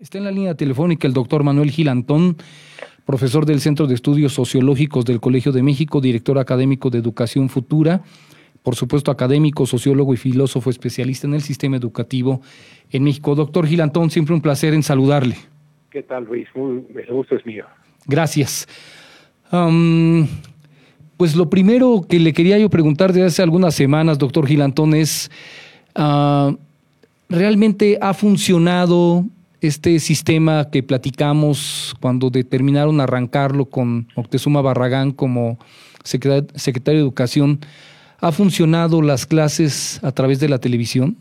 Está en la línea telefónica el doctor Manuel Gilantón, profesor del Centro de Estudios Sociológicos del Colegio de México, director académico de Educación Futura, por supuesto académico, sociólogo y filósofo especialista en el sistema educativo en México. Doctor Gilantón, siempre un placer en saludarle. ¿Qué tal, Luis? Muy, el gusto es mío. Gracias. pues lo primero que le quería yo preguntar desde hace algunas semanas, doctor Gilantón, es, ah, ¿realmente ha funcionado este sistema que platicamos cuando determinaron arrancarlo con Octezuma Barragán como secretario de Educación, ¿ha funcionado las clases a través de la televisión?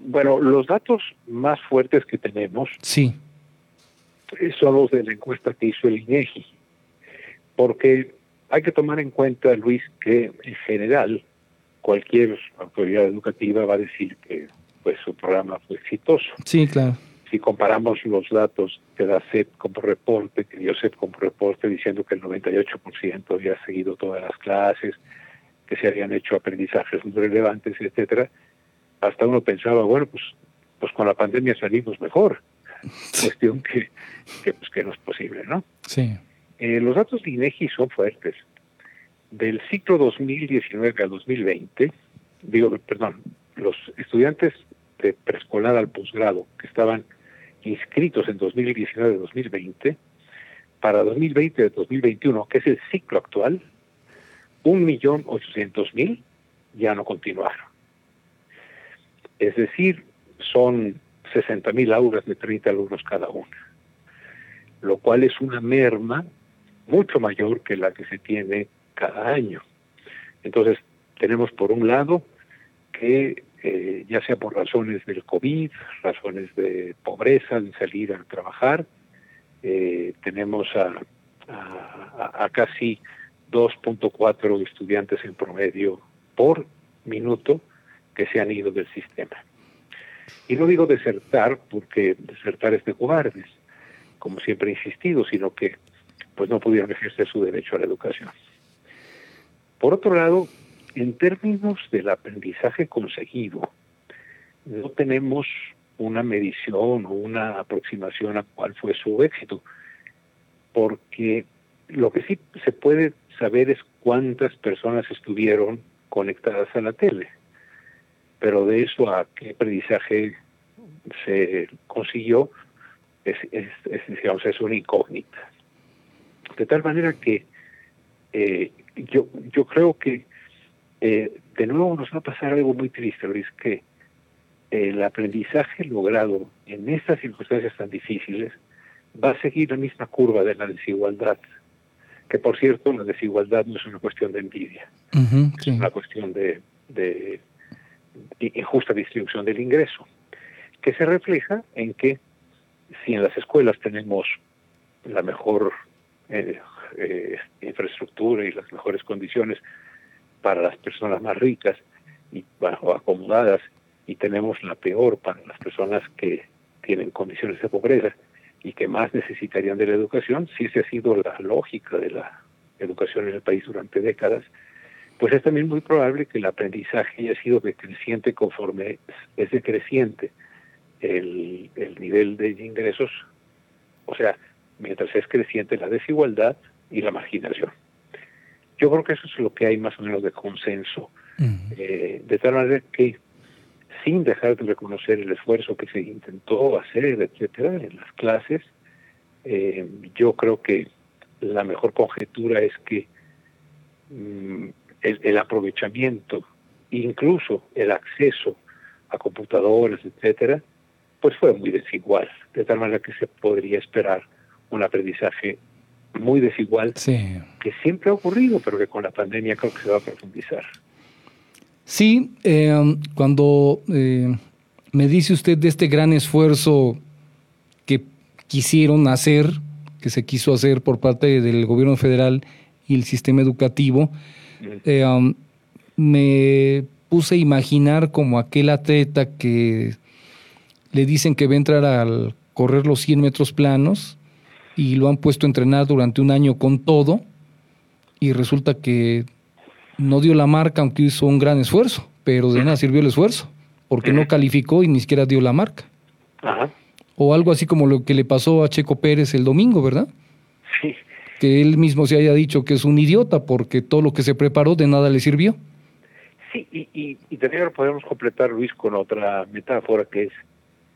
Bueno, los datos más fuertes que tenemos sí. son los de la encuesta que hizo el INEGI, porque hay que tomar en cuenta, Luis, que en general cualquier autoridad educativa va a decir que pues su programa fue exitoso. Sí, claro. Si comparamos los datos que da CEP como reporte, que dio CEP como reporte diciendo que el 98% había seguido todas las clases, que se habían hecho aprendizajes muy relevantes, etcétera, hasta uno pensaba, bueno, pues, pues con la pandemia salimos mejor. Cuestión que, que, pues, que no es posible, ¿no? Sí. Eh, los datos de INEGI son fuertes. Del ciclo 2019 a 2020, digo, perdón, los estudiantes de preescolar al posgrado que estaban inscritos en 2019-2020, para 2020-2021, que es el ciclo actual, 1.800.000 ya no continuaron. Es decir, son 60.000 aulas de 30 alumnos cada una, lo cual es una merma mucho mayor que la que se tiene cada año. Entonces, tenemos por un lado que eh, ya sea por razones del COVID, razones de pobreza, de salir a trabajar. Eh, tenemos a, a, casi 2.4 estudiantes en promedio por minuto que se han ido del sistema. Y no digo desertar porque desertar es de cobardes, como siempre he insistido, sino que pues no pudieron ejercer su derecho a la educación. Por otro lado, en términos del aprendizaje conseguido, no tenemos una medición o una aproximación a cuál fue su éxito, porque lo que sí se puede saber es cuántas personas estuvieron conectadas a la tele, pero de eso a qué aprendizaje se consiguió es, es, digamos, es una incógnita. De tal manera que eh, yo, yo creo que eh, de nuevo nos va a pasar algo muy triste, Luis, que el aprendizaje logrado en estas circunstancias tan difíciles va a seguir la misma curva de la desigualdad, que por cierto la desigualdad no es una cuestión de envidia, es una cuestión de, de, injusta distribución del ingreso, que se refleja en que si en las escuelas tenemos la mejor eh, eh, infraestructura y las mejores condiciones para las personas más ricas y bajo acomodadas y tenemos la peor para las personas que tienen condiciones de pobreza y que más necesitarían de la educación, si esa ha sido la lógica de la educación en el país durante décadas, pues es también muy probable que el aprendizaje haya sido decreciente conforme es decreciente el, el nivel de ingresos, o sea, mientras es creciente la desigualdad y la marginación. Yo creo que eso es lo que hay más o menos de consenso, eh, de tal manera que sin dejar de reconocer el esfuerzo que se intentó hacer, etcétera, en las clases, eh, yo creo que la mejor conjetura es que mm, el, el, aprovechamiento, incluso el acceso a computadoras, etcétera, pues fue muy desigual, de tal manera que se podría esperar un aprendizaje muy desigual que siempre ha ocurrido, pero que con la pandemia creo que se va a profundizar. Sí, eh, cuando eh, me dice usted de este gran esfuerzo que quisieron hacer, que se quiso hacer por parte del gobierno federal y el sistema educativo, eh, um, me puse a imaginar como aquel atleta que le dicen que va a entrar al correr los 100 metros planos y lo han puesto a entrenar durante un año con todo y resulta que no dio la marca aunque hizo un gran esfuerzo, pero de nada sirvió el esfuerzo porque no calificó y ni siquiera dio la marca. O algo así como lo que le pasó a Checo Pérez el domingo, ¿verdad? Sí. Que él mismo se haya dicho que es un idiota porque todo lo que se preparó de nada le sirvió. Sí, y, y, y también lo podemos completar, Luis, con otra metáfora que es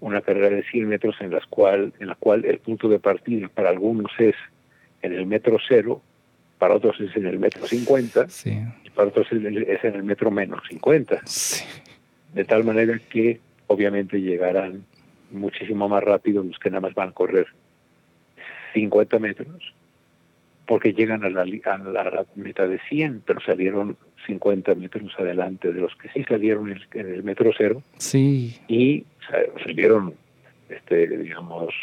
una carrera de 100 metros en, las cual, en la cual el punto de partida para algunos es en el metro cero, para otros es en el metro 50 y para otros es en el metro menos 50. De tal manera que obviamente llegarán muchísimo más rápido los que nada más van a correr 50 metros, porque llegan a la, a la meta de 100, pero salieron 50 metros adelante de los que sí salieron en el, metro cero. Sí. Y salieron, este, digamos,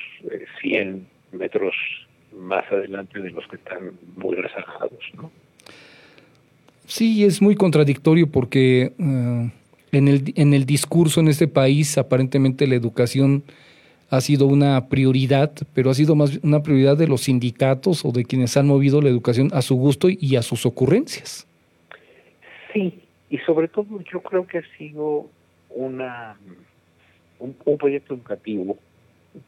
100 eh, metros más adelante de los que están muy rezagados, ¿no? Sí, es muy contradictorio porque eh, en, el, en el discurso en este país aparentemente la educación ha sido una prioridad, pero ha sido más una prioridad de los sindicatos o de quienes han movido la educación a su gusto y a sus ocurrencias. Sí, y sobre todo yo creo que ha sido una un, proyecto educativo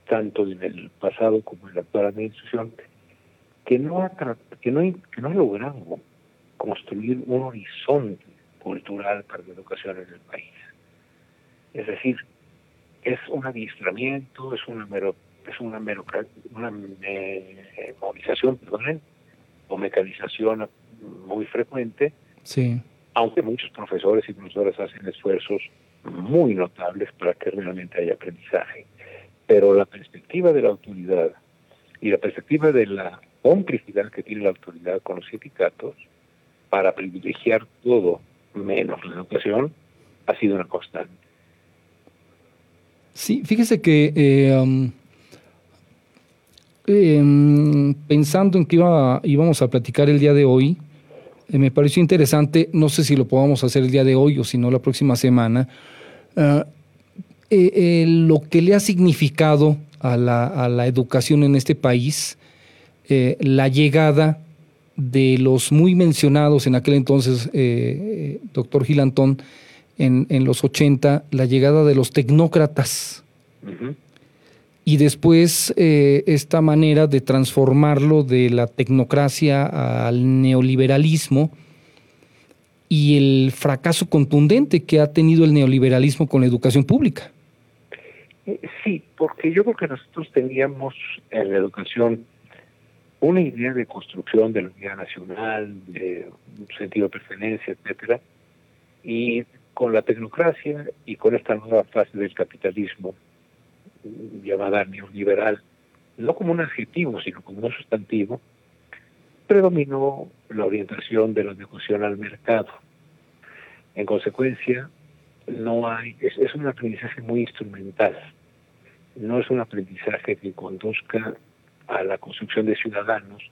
tanto en el pasado como en la actual administración, que no ha, que no, que no ha logrado construir un horizonte cultural para la educación en el país. Es decir, es un adiestramiento, es una mero, es una mero, una movilización, perdón, o mecanización muy frecuente. Sí. Aunque muchos profesores y profesoras hacen esfuerzos muy notables para que realmente haya aprendizaje pero la perspectiva de la autoridad y la perspectiva de la complicidad que tiene la autoridad con los sindicatos para privilegiar todo menos la educación ha sido una constante. Sí, fíjese que eh, em, pensando en que iba, íbamos a platicar el día de hoy, eh, me pareció interesante, no sé si lo podamos hacer el día de hoy o si no la próxima semana, uh, eh, lo que le ha significado a la, educación en este país la llegada de los muy mencionados en aquel entonces, doctor Gilantón, en, en, los 80, la llegada de los tecnócratas. Y después esta manera de transformarlo de la tecnocracia al neoliberalismo y el fracaso contundente que ha tenido el neoliberalismo con la educación pública. Eh, sí, porque yo creo que nosotros teníamos en la educación una idea de construcción de la unidad nacional, de un sentido de pertenencia, etcétera, y con la tecnocracia y con esta nueva fase del capitalismo llamada neoliberal, no como un adjetivo, sino como un sustantivo, predominó la orientación de la educación al mercado. En consecuencia, no hay, es, es un aprendizaje muy instrumental, no es un aprendizaje que conduzca a la construcción de ciudadanos,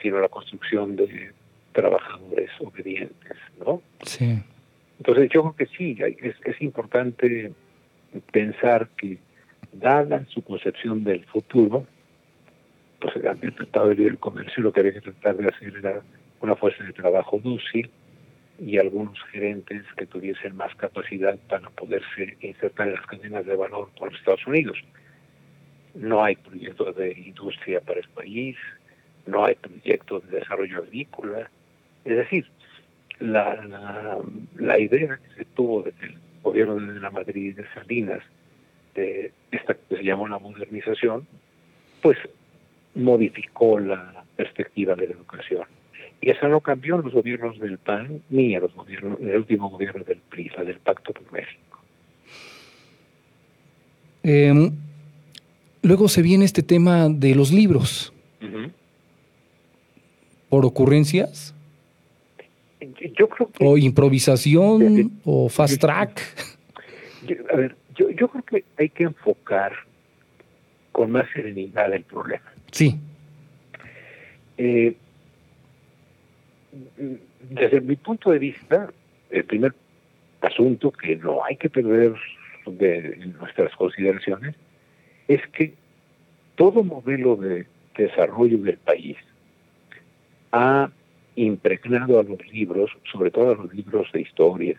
sino a la construcción de trabajadores obedientes, ¿no? Sí. Entonces yo creo que sí, es, importante pensar que, dada su concepción del futuro, pues el Tratado de Libre Comercio lo que había que tratar de hacer era una fuerza de trabajo dúcil, y algunos gerentes que tuviesen más capacidad para poderse insertar en las cadenas de valor con los Estados Unidos. No hay proyectos de industria para el país, no hay proyectos de desarrollo agrícola. Es decir, la, la, idea que se tuvo desde el gobierno de la Madrid de Salinas, de esta que se llamó la modernización, pues modificó la perspectiva de la educación. Y eso no cambió en los gobiernos del PAN ni en los gobiernos, en el último gobierno del PRI, la del Pacto por México. Em, luego se viene este tema de los libros. ¿Por ocurrencias? Yo creo que, ¿O improvisación? ¿O fast track? a ver, yo, yo creo que hay que enfocar con más serenidad el problema. Sí. Eh, desde mi punto de vista, el primer asunto que no hay que perder de nuestras consideraciones es que todo modelo de desarrollo del país ha impregnado a los libros, sobre todo a los libros de historia,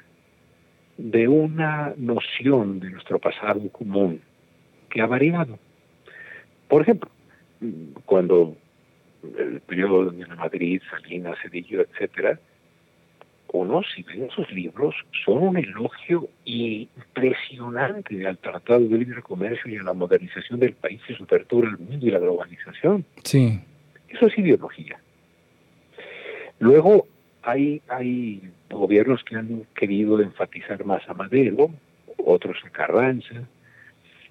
de una noción de nuestro pasado común que ha variado. Por ejemplo, cuando el periodo de Madrid, Salinas, Cedillo, etcétera, uno, si ven sus libros, son un elogio impresionante al Tratado de Libre Comercio y a la modernización del país y su apertura al mundo y la globalización. Sí. Eso es ideología. Luego, hay, hay gobiernos que han querido enfatizar más a Madero, otros a Carranza.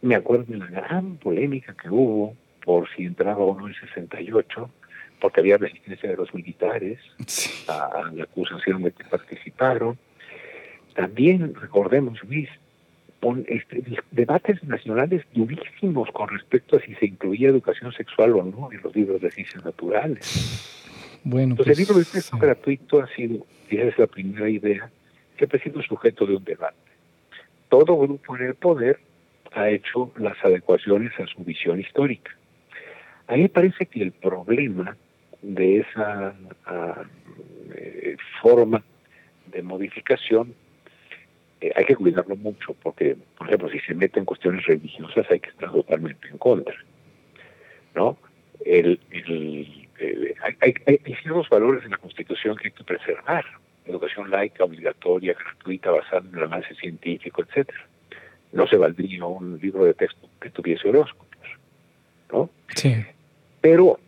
Me acuerdo de la gran polémica que hubo por si entraba o no el 68, porque había resistencia de los militares a, la acusación de que participaron. También, recordemos, Luis, este, debates nacionales durísimos con respecto a si se incluía educación sexual o no en los libros de ciencias naturales. Bueno, Entonces, el pues, libro de texto gratuito ha sido, y esa es la primera idea, siempre ha sido sujeto de un debate. Todo grupo en el poder ha hecho las adecuaciones a su visión histórica. A mí me parece que el problema de esa eh, forma de modificación eh, hay que cuidarlo mucho porque, por ejemplo, si se mete en cuestiones religiosas hay que estar totalmente en contra, ¿no? El, hay, hay, ciertos valores en la Constitución que hay que preservar, educación laica, obligatoria, gratuita, basada en el avance científico, etcétera. No se valdría un libro de texto que tuviese horóscopos, ¿no? Sí. Pero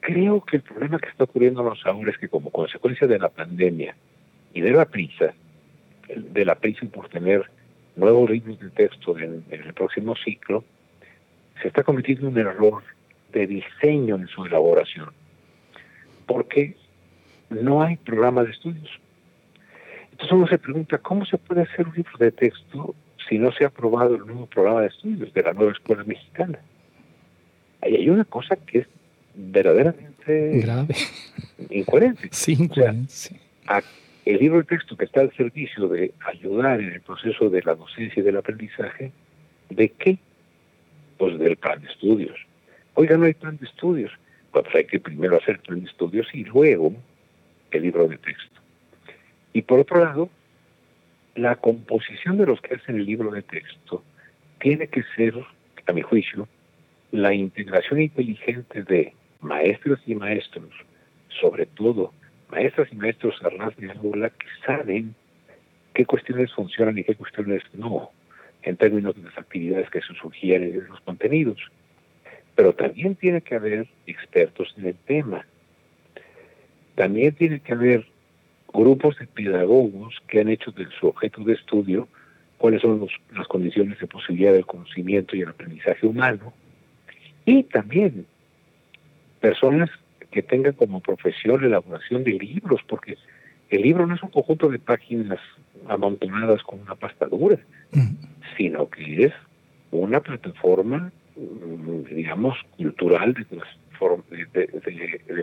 creo que el problema que está ocurriendo ahora es que como consecuencia de la pandemia y de la prisa, de la prisa por tener nuevos libros de texto en, el próximo ciclo, se está cometiendo un error de diseño en su elaboración, porque no hay programa de estudios. Entonces uno se pregunta, ¿cómo se puede hacer un libro de texto si no se ha aprobado el nuevo programa de estudios de la nueva escuela mexicana? Ahí hay una cosa que es verdaderamente grave, incoherente. Sí, incoherente. el libro de texto que está al servicio de ayudar en el proceso de la docencia y del aprendizaje, ¿de qué? Pues del plan de estudios. Oiga, no hay plan de estudios. Pues hay que primero hacer de estudios y luego el libro de texto. Y por otro lado, la composición de los que hacen el libro de texto tiene que ser, a mi juicio, la integración inteligente de maestros y maestros, sobre todo maestras y maestros a ras de aula que saben qué cuestiones funcionan y qué cuestiones no, en términos de las actividades que se sugieren en los contenidos. Pero también tiene que haber expertos en el tema. También tiene que haber grupos de pedagogos que han hecho de su objeto de estudio cuáles son las condiciones de posibilidad del conocimiento y el aprendizaje humano. Y también personas que tengan como profesión la elaboración de libros, porque el libro no es un conjunto de páginas amontonadas con una pasta dura, sino que es una plataforma, digamos, cultural de,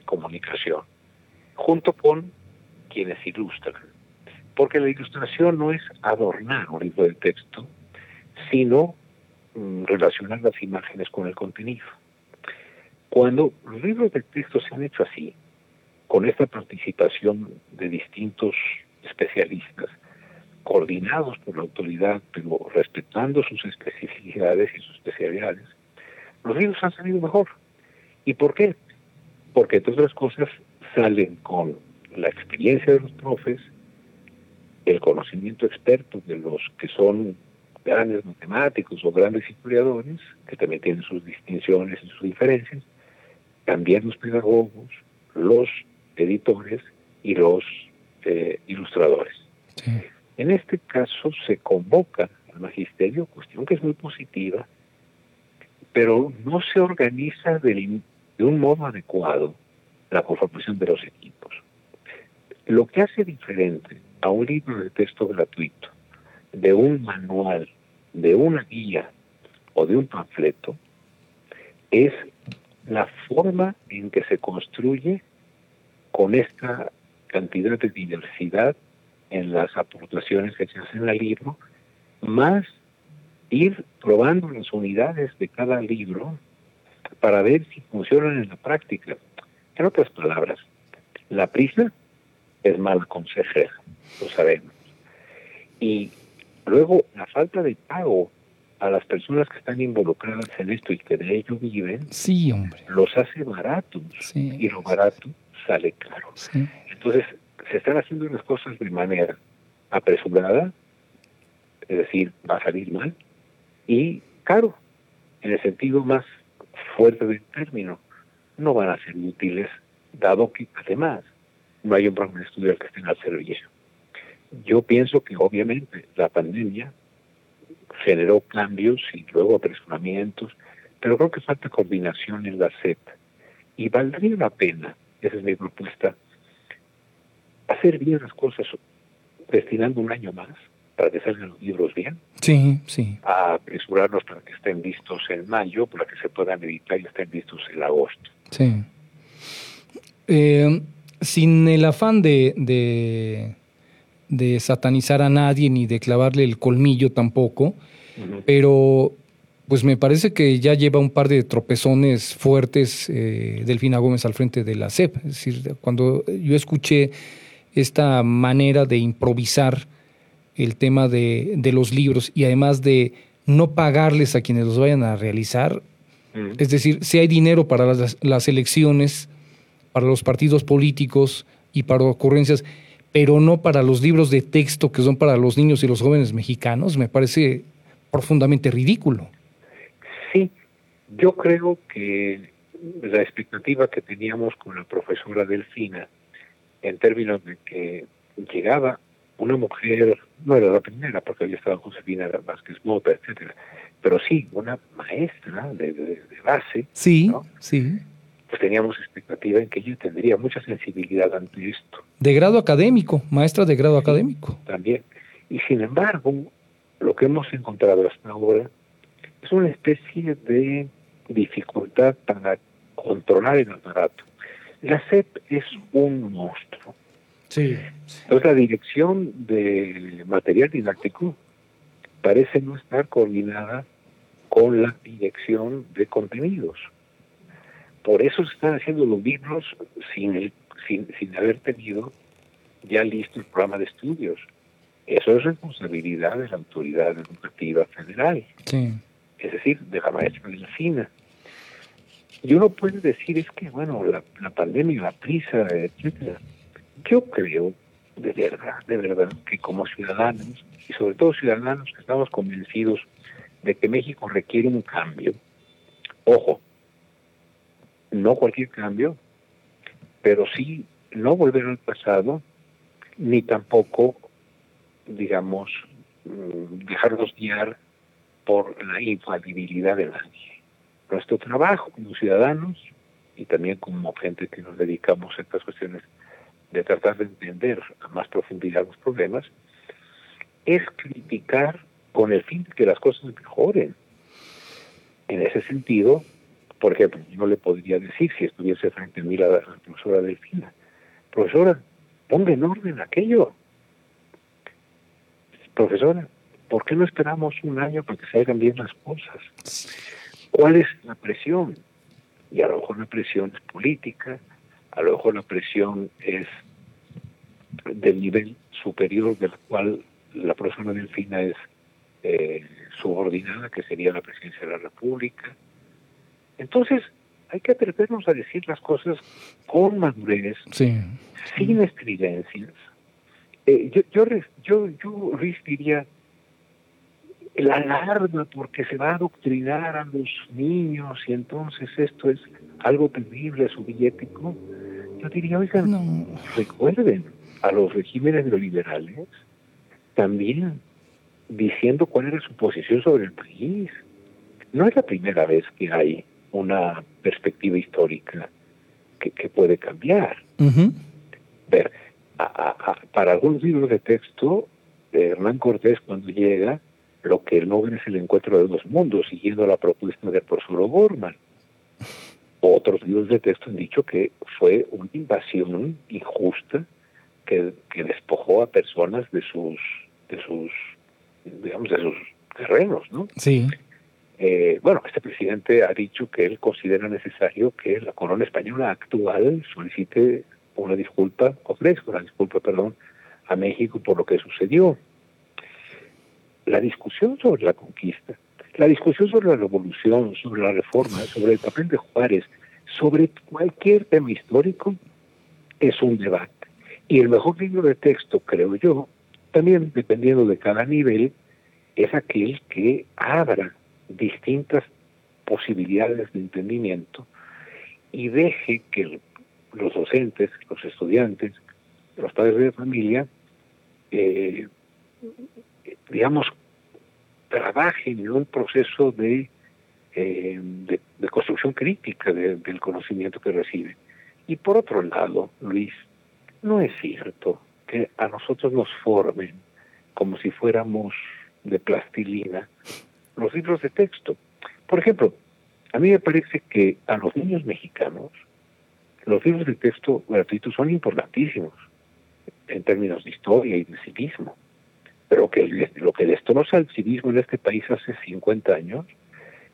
comunicación, junto con quienes ilustran. Porque la ilustración no es adornar un libro de texto, sino mm, relacionar las imágenes con el contenido. Cuando los libros de texto se han hecho así, con esta participación de distintos especialistas, coordinados por la autoridad, pero respetando sus especificidades y sus especialidades, los libros han salido mejor. ¿Y por qué? Porque, entre otras cosas, salen con la experiencia de los profes, el conocimiento experto de los que son grandes matemáticos o grandes historiadores, que también tienen sus distinciones y sus diferencias, también los pedagogos, los editores y los eh, ilustradores. En este caso se convoca al magisterio, cuestión que es muy positiva, pero no se organiza de, un modo adecuado la conformación de los equipos. Lo que hace diferente a un libro de texto gratuito, de un manual, de una guía o de un panfleto, es la forma en que se construye con esta cantidad de diversidad en las aportaciones que se hacen al libro, más ir probando las unidades de cada libro para ver si funcionan en la práctica. En otras palabras, la prisa es mala consejera, lo sabemos. Y luego la falta de pago a las personas que están involucradas en esto y que de ello viven, sí, hombre. los hace baratos y lo barato sale caro. Entonces, se están haciendo las cosas de manera apresurada, es decir, va a salir mal, y caro, en el sentido más fuerte del término, no van a ser útiles, dado que además no hay un programa de estudio que estén al servicio. Yo pienso que obviamente la pandemia generó cambios y luego apresuramientos, pero creo que falta coordinación en la SEP. Y valdría la pena, esa es mi propuesta, hacer bien las cosas destinando un año más para que salgan los libros bien. Sí, sí. A apresurarlos para que estén listos en mayo, para que se puedan editar y estén listos en agosto. Sí. Eh, sin el afán de, de, de, satanizar a nadie ni de clavarle el colmillo tampoco, pero pues me parece que ya lleva un par de tropezones fuertes eh, Delfina Gómez al frente de la CEP. Es decir, cuando yo escuché esta manera de improvisar el tema de, de los libros y además de no pagarles a quienes los vayan a realizar, es decir, si hay dinero para las, las elecciones, para los partidos políticos y para ocurrencias, pero no para los libros de texto que son para los niños y los jóvenes mexicanos, me parece profundamente ridículo. Sí, yo creo que la expectativa que teníamos con la profesora Delfina, en términos de que llegaba una mujer, no era la primera, porque había estado Josefina Vázquez Mota, etcétera, pero sí, una maestra de, base. Sí, sí. Pues teníamos expectativa en que ella tendría mucha sensibilidad ante esto. De grado académico, maestra de grado académico. También. Y sin embargo, lo que hemos encontrado hasta ahora es una especie de dificultad para controlar el aparato. La CEP es un monstruo. Sí. Entonces la dirección de material didáctico parece no estar coordinada con la dirección de contenidos. Por eso se están haciendo los libros sin, sin, sin haber tenido ya listo el programa de estudios. Eso es responsabilidad de la autoridad educativa federal, es decir, de la maestra de la FINA. Y uno puede decir es que, bueno, la, la pandemia, la prisa, etcétera. Yo creo, de verdad, de verdad, que como ciudadanos, y sobre todo ciudadanos que estamos convencidos de que México requiere un cambio, ojo, no cualquier cambio, pero sí no volver al pasado, ni tampoco, digamos, mm, dejarnos guiar por la infalibilidad de nadie. Nuestro trabajo como ciudadanos y también como gente que nos dedicamos a estas cuestiones de tratar de entender a más profundidad los problemas, es criticar con el fin de que las cosas mejoren. En ese sentido, por ejemplo, yo le podría decir, si estuviese frente a mí la, profesora Delfina, profesora, ponga en orden aquello. Profesora, ¿por qué no esperamos un año para que se hagan bien las cosas? ¿Cuál es la presión? Y a lo mejor la presión es política, a lo mejor la presión es del nivel superior del cual la persona delfina es eh, subordinada, que sería la presidencia de la República. Entonces, hay que atrevernos a decir las cosas con madurez, sin estridencias. Eh, yo, yo, yo, yo diría la alarma porque se va a adoctrinar a los niños y entonces esto es algo terrible, soviético. Yo diría, oigan, recuerden a los regímenes neoliberales también diciendo cuál era su posición sobre el país. No es la primera vez que hay una perspectiva histórica que, que puede cambiar. Ver, para algunos libros de texto, Hernán Cortés cuando llega, lo que él logra es el encuentro de dos mundos, siguiendo la propuesta del profesor Borman. Otros libros de texto han dicho que fue una invasión injusta que, que despojó a personas de sus de sus, digamos, de sus terrenos, ¿no? Sí. Eh, bueno, este presidente ha dicho que él considera necesario que la corona española actual solicite una disculpa, ofrezca una disculpa, perdón, a México por lo que sucedió. La discusión sobre la conquista, La discusión sobre la revolución, sobre la reforma, sobre el papel de Juárez, sobre cualquier tema histórico, es un debate. Y el mejor libro de texto, creo yo, también dependiendo de cada nivel, es aquel que abra distintas posibilidades de entendimiento y deje que los docentes, los estudiantes, los padres de familia, eh, digamos, trabajen en un proceso de, eh, de, construcción crítica del conocimiento que reciben. Y por otro lado, Luis, no es cierto que a nosotros nos formen como si fuéramos de plastilina los libros de texto. Por ejemplo, a mí me parece que a los niños mexicanos los libros de texto gratuitos son importantísimos en términos de historia y de civismo. Pero que lo que destroza el civismo en este país hace 50 años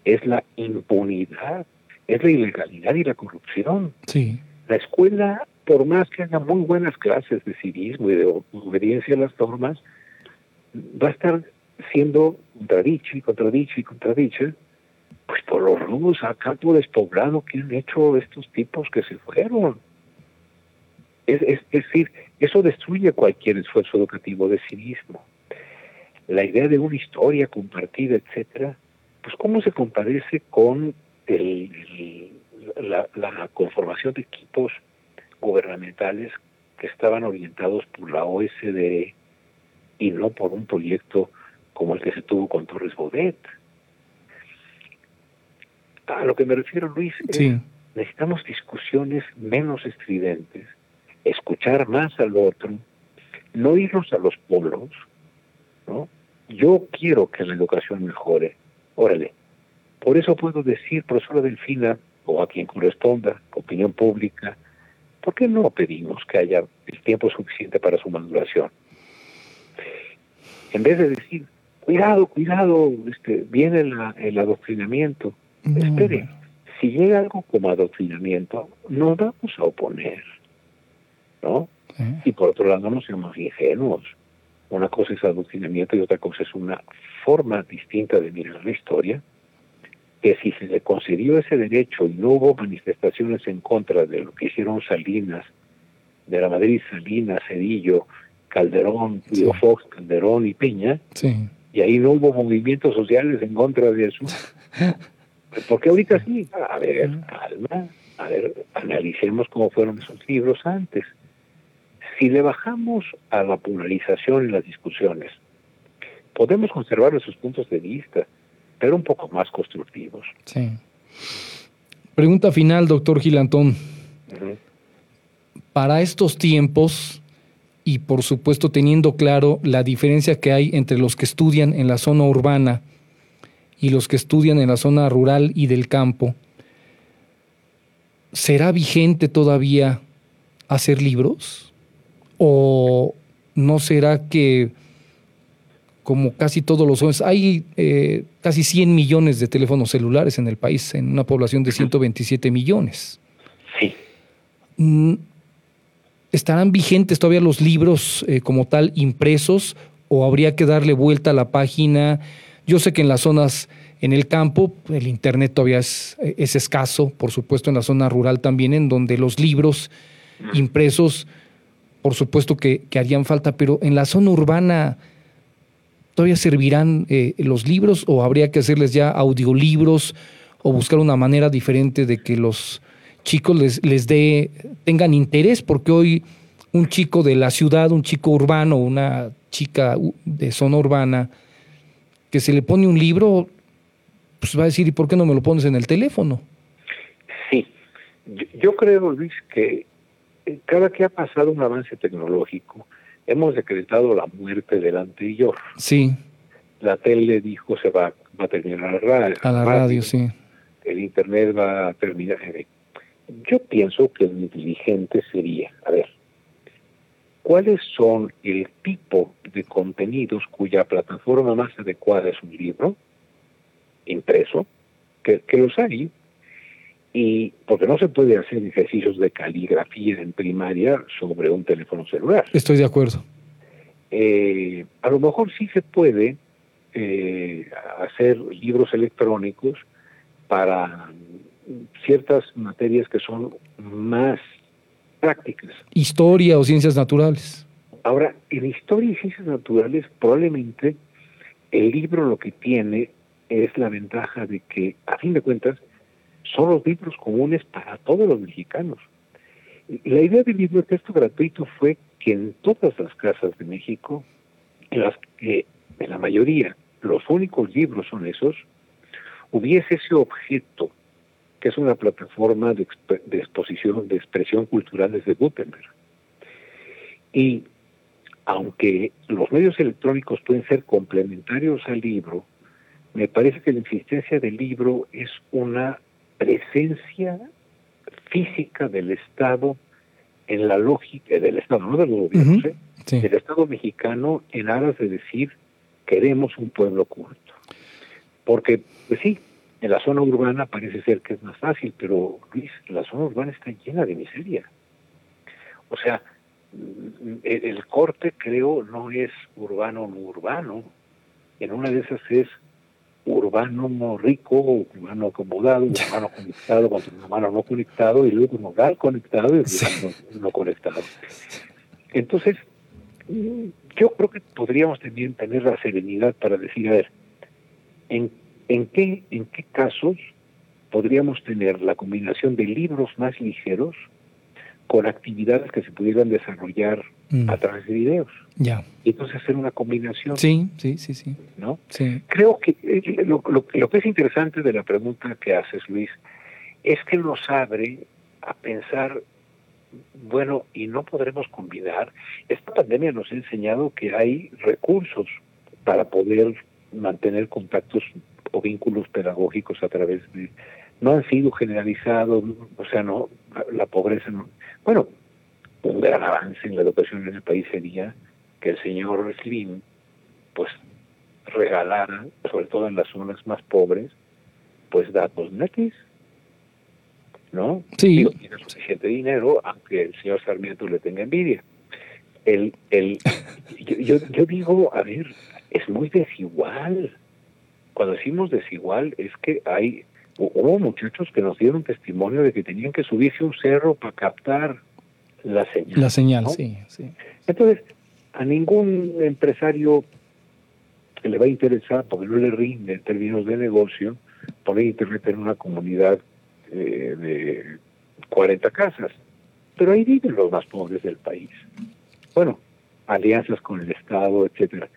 es la impunidad, es la ilegalidad y la corrupción. Sí. La escuela, por más que haga muy buenas clases de civismo y de obediencia a las normas, va a estar siendo contradicha y contradicha y contradicha, pues por los robos a campo despoblado que han hecho estos tipos que se fueron. Es, es, decir, eso destruye cualquier esfuerzo educativo de civismo. La idea de una historia compartida, etcétera, pues cómo se comparece con el, la, la conformación de equipos gubernamentales que estaban orientados por la OSD y no por un proyecto como el que se tuvo con Torres Bodet. A lo que me refiero, Luis, necesitamos discusiones menos estridentes, escuchar más al otro, no irnos a los polos, ¿no? Yo quiero que la educación mejore, órale. Por eso puedo decir, profesora Delfina, o a quien corresponda, opinión pública, ¿por qué no pedimos que haya el tiempo suficiente para su maduración? En vez de decir, cuidado, cuidado, este, viene el adoctrinamiento. Espere, si llega algo como adoctrinamiento, no vamos a oponer, ¿no? Y por otro lado, no seamos ingenuos. Una cosa es adoctrinamiento y otra cosa es una forma distinta de mirar la historia, que si se le concedió ese derecho y no hubo manifestaciones en contra de lo que hicieron Salinas, de la Madrid Salinas, Cedillo, Calderón, Fox, Calderón y Peña, y ahí no hubo movimientos sociales en contra de eso. Porque ahorita sí, a ver, calma, a ver, analicemos cómo fueron esos libros antes. Si le bajamos a la polarización en las discusiones, podemos conservar esos puntos de vista, pero un poco más constructivos. Sí. Pregunta final, doctor Gilantón. Para estos tiempos, y por supuesto teniendo claro la diferencia que hay entre los que estudian en la zona urbana y los que estudian en la zona rural y del campo, ¿será vigente todavía hacer libros? ¿O no será que, como casi todos los jóvenes, hay eh, casi 100 millones de teléfonos celulares en el país, en una población de 127 millones? Sí. Mm, ¿Estarán vigentes todavía los libros eh, como tal impresos o habría que darle vuelta a la página? Yo sé que en las zonas, en el campo, el Internet todavía es, es escaso, por supuesto en la zona rural también, en donde los libros impresos, por supuesto que, harían falta, pero en la zona urbana, ¿todavía servirán eh, los libros o habría que hacerles ya audiolibros o buscar una manera diferente de que los chicos les, les dé, tengan interés, porque hoy un chico de la ciudad, un chico urbano, una chica de zona urbana, que se le pone un libro, pues va a decir, ¿y por qué no me lo pones en el teléfono? Sí, yo, creo, Luis, que cada que ha pasado un avance tecnológico, hemos decretado la muerte del anterior. Sí. La tele dijo se va, va a terminar la radio. A la radio, sí. El internet va a terminar. Yo pienso que lo inteligente sería, a ver, ¿cuáles son el tipo de contenidos cuya plataforma más adecuada es un libro impreso? Que, los hay. Y porque no se puede hacer ejercicios de caligrafía en primaria sobre un teléfono celular. Estoy de acuerdo. Eh, a lo mejor sí se puede eh, hacer libros electrónicos para ciertas materias que son más prácticas. Historia o ciencias naturales. Ahora, en historia y ciencias naturales probablemente el libro lo que tiene es la ventaja de que, a fin de cuentas, son los libros comunes para todos los mexicanos. La idea del libro de texto gratuito fue que en todas las casas de México, en las que en la mayoría los únicos libros son esos, hubiese ese objeto, que es una plataforma de, exposición, de expresión cultural desde Gutenberg. Y aunque los medios electrónicos pueden ser complementarios al libro, me parece que la existencia del libro es una presencia física del Estado en la lógica del Estado, no de los gobiernos, ¿eh? del Estado mexicano en aras de decir queremos un pueblo culto. Porque, pues sí, en la zona urbana parece ser que es más fácil, pero Luis, la zona urbana está llena de miseria. O sea, el, corte creo no es urbano no urbano. En una de esas es urbano rico, urbano acomodado, urbano conectado urbano no conectado y luego rural conectado y urbano no conectado. Entonces, yo creo que podríamos también tener la serenidad para decir, a ver, ¿en, en, qué, en qué casos podríamos tener la combinación de libros más ligeros con actividades que se pudieran desarrollar mm. a través de videos. Ya. Y entonces hacer una combinación. Sí, sí, sí, sí. ¿No? Sí. Creo que eh, lo, lo, lo, que es interesante de la pregunta que haces, Luis, es que nos abre a pensar, bueno, y no podremos combinar. Esta pandemia nos ha enseñado que hay recursos para poder mantener contactos o vínculos pedagógicos a través de no han sido generalizados, o sea, no la pobreza no, bueno, un gran avance en la educación en el país sería que el señor Slim, pues, regalara, sobre todo en las zonas más pobres, pues datos netis, ¿no? Sí. tiene suficiente dinero, aunque el señor Sarmiento le tenga envidia. El, el, yo, yo digo, a ver, es muy desigual. Cuando decimos desigual, es que hay hubo muchachos que nos dieron testimonio de que tenían que subirse un cerro para captar la señal. La señal, sí, sí. Entonces, a ningún empresario que le va a interesar, porque no le rinde en términos de negocio, poner internet en una comunidad eh, de 40 casas. Pero ahí viven los más pobres del país. Bueno, alianzas con el Estado, etcétera.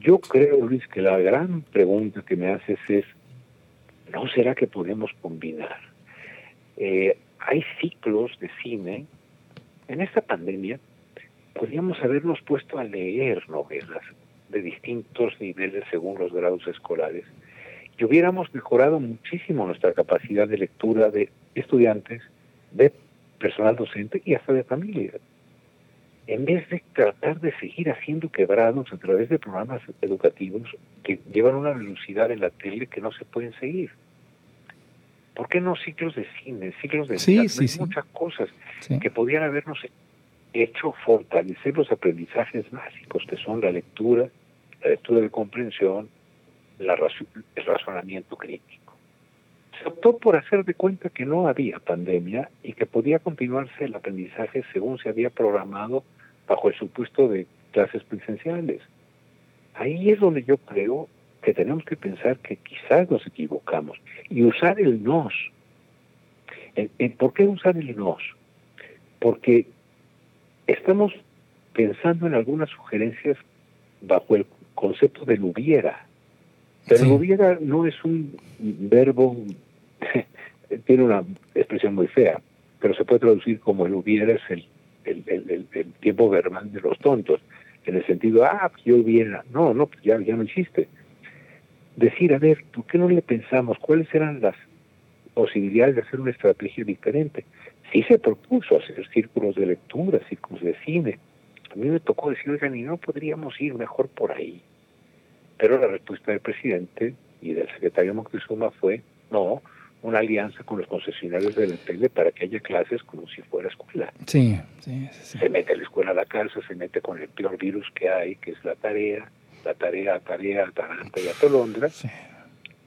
Yo creo, Luis, que la gran pregunta que me haces es ¿No será que podemos combinar? Eh, hay ciclos de cine. En esta pandemia podríamos habernos puesto a leer novelas de distintos niveles según los grados escolares y hubiéramos mejorado muchísimo nuestra capacidad de lectura de estudiantes, de personal docente y hasta de familias. En vez de tratar de seguir haciendo quebrados a través de programas educativos que llevan una velocidad en la tele que no se pueden seguir. ¿Por qué no ciclos de cine, ciclos de sí, sí, muchas cosas que podrían habernos hecho fortalecer los aprendizajes básicos que son la lectura, la lectura de comprensión, la el razonamiento crítico. Se optó por hacer de cuenta que no había pandemia y que podía continuarse el aprendizaje según se había programado bajo el supuesto de clases presenciales. Ahí es donde yo creo que tenemos que pensar que quizás nos equivocamos y usar el nos. ¿Por qué usar el nos? Porque estamos pensando en algunas sugerencias bajo el concepto del hubiera. Pero el hubiera no es un verbo, tiene una expresión muy fea, pero se puede traducir como el hubiera es el, el, el, tiempo verbal de los tontos, en el sentido, ah, pues yo hubiera, no, no, pues ya, ya no existe decir, a ver, ¿por qué no le pensamos cuáles eran las posibilidades de hacer una estrategia diferente? Sí se propuso hacer círculos de lectura, círculos de cine. A mí me tocó decir, oigan, y no podríamos ir mejor por ahí. Pero la respuesta del presidente y del secretario Moctezuma fue, no, una alianza con los concesionarios de la tele para que haya clases como si fuera escuela. Sí, sí, sí. Se mete la escuela a la casa, se mete con el peor virus que hay, que es la tarea, la tarea, tarea, Atalanta y Atolondra,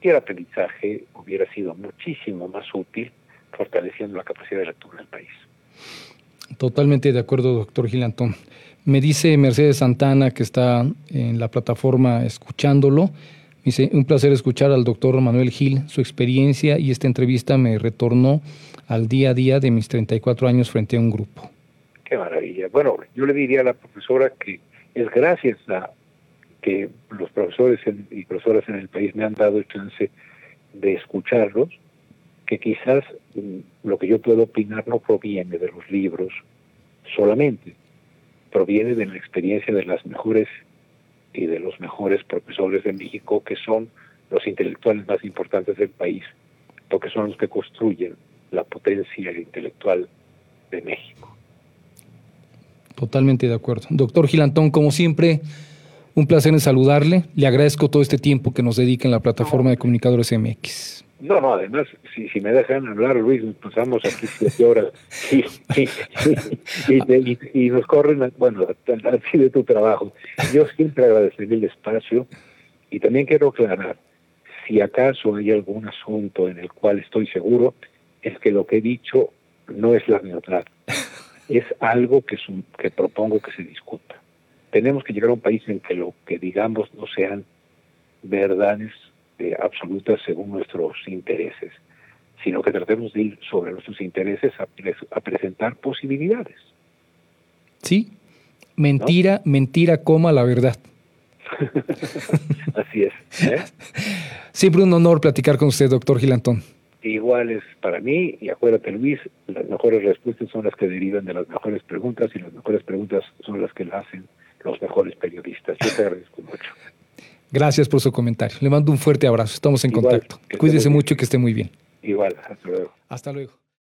y el aprendizaje hubiera sido muchísimo más útil fortaleciendo la capacidad de lectura del país. Totalmente de acuerdo, doctor Gilantón. Me dice Mercedes Santana, que está en la plataforma escuchándolo, dice, un placer escuchar al doctor Manuel Gil, su experiencia y esta entrevista me retornó al día a día de mis 34 años frente a un grupo. Qué maravilla. Bueno, yo le diría a la profesora que es gracias a que los profesores y profesoras en el país me han dado el chance de escucharlos, que quizás mm, lo que yo puedo opinar no proviene de los libros solamente, proviene de la experiencia de las mejores y de los mejores profesores de México, que son los intelectuales más importantes del país, porque son los que construyen la potencia intelectual de México. Totalmente de acuerdo. Doctor Gilantón, como siempre, un placer en saludarle. Le agradezco todo este tiempo que nos dedica en la plataforma de comunicadores MX. No, no, además, si, me dejan hablar, Luis, pasamos aquí siete horas y, nos corren, bueno, así de tu trabajo. Yo siempre agradeceré el espacio y también quiero aclarar, si acaso hay algún asunto en el cual estoy seguro, es que lo que he dicho no es la verdad, es algo que, que propongo que se discuta. Tenemos que llegar a un país en que lo que digamos no sean verdades este, absolutas según nuestros intereses, sino que tratemos de ir sobre nuestros intereses a, presentar posibilidades. Sí, mentira, mentira, coma la verdad. Así es. ¿eh? Siempre un honor platicar con usted, doctor Gilantón. Igual es para mí, y acuérdate Luis, las mejores respuestas son las que derivan de las mejores preguntas y las mejores preguntas son las que la hacen los mejores periodistas. Yo te agradezco mucho. Gracias por su comentario. Le mando un fuerte abrazo. Estamos en contacto. Cuídese mucho y que esté muy bien. Igual, hasta luego. Hasta luego.